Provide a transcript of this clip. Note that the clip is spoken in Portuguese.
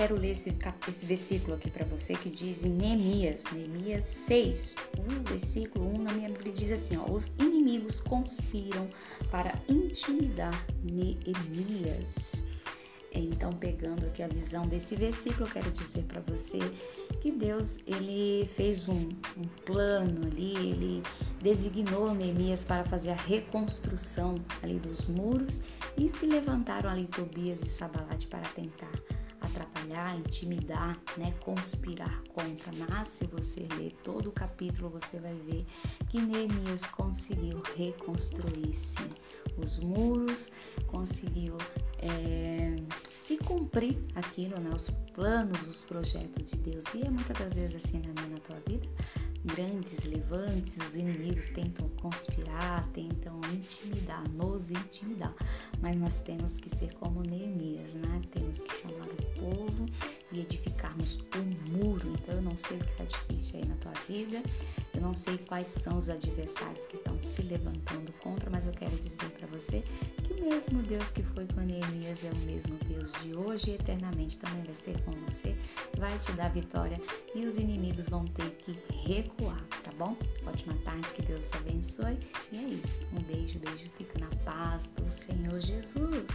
quero ler esse, esse versículo aqui para você que diz em Neemias, Neemias 6, o versículo 1 na minha Bíblia diz assim: ó, os inimigos conspiram para intimidar Neemias. Então, pegando aqui a visão desse versículo, eu quero dizer para você que Deus ele fez um, um, plano ali, ele designou Neemias para fazer a reconstrução ali dos muros e se levantaram ali Tobias e Sabalate para tentar atrapalhar, intimidar, né, conspirar contra. Mas se você ler todo o capítulo, você vai ver que Neemias conseguiu reconstruir sim os muros, conseguiu é, se cumprir aquilo, né, os planos, os projetos de Deus. E é muitas das vezes assim na minha na tua vida grandes levantes, os inimigos tentam conspirar, tentam intimidar, nos intimidar. Mas nós temos que ser como Neemias, difícil aí na tua vida, eu não sei quais são os adversários que estão se levantando contra, mas eu quero dizer para você que o mesmo Deus que foi com Neemias é o mesmo Deus de hoje e eternamente também vai ser com você, vai te dar vitória e os inimigos vão ter que recuar, tá bom? Ótima tarde, que Deus te abençoe e é isso. Um beijo, beijo, fica na paz do Senhor Jesus.